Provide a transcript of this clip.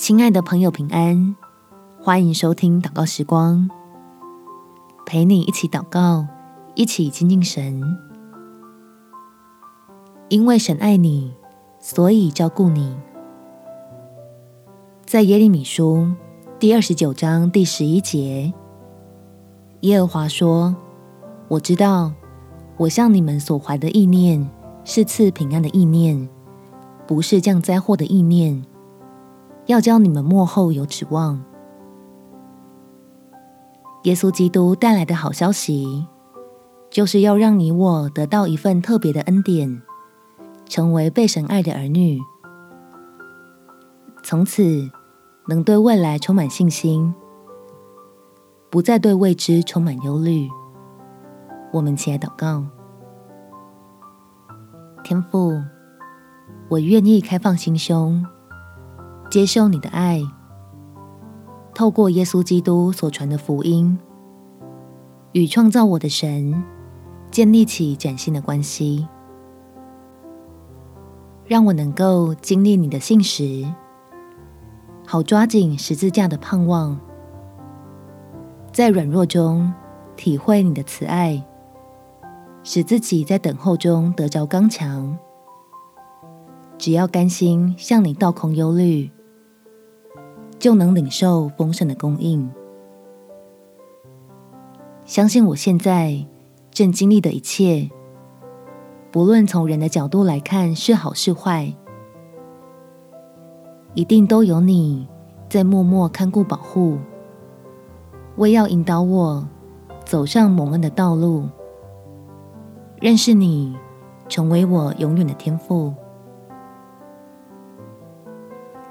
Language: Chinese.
亲爱的朋友，平安！欢迎收听祷告时光，陪你一起祷告，一起亲近神。因为神爱你，所以照顾你。在耶利米书第二十九章第十一节，耶和华说：“我知道，我向你们所怀的意念是赐平安的意念。”不是降灾祸的意念，要教你们末后有指望。耶稣基督带来的好消息，就是要让你我得到一份特别的恩典，成为被神爱的儿女，从此能对未来充满信心，不再对未知充满忧虑。我们起来祷告，天父。我愿意开放心胸，接受你的爱，透过耶稣基督所传的福音，与创造我的神建立起崭新的关系，让我能够经历你的信实，好抓紧十字架的盼望，在软弱中体会你的慈爱，使自己在等候中得着刚强。只要甘心向你倒空忧虑，就能领受丰盛的供应。相信我现在正经历的一切，不论从人的角度来看是好是坏，一定都有你在默默看顾保护，为要引导我走上蒙恩的道路，认识你，成为我永远的天赋。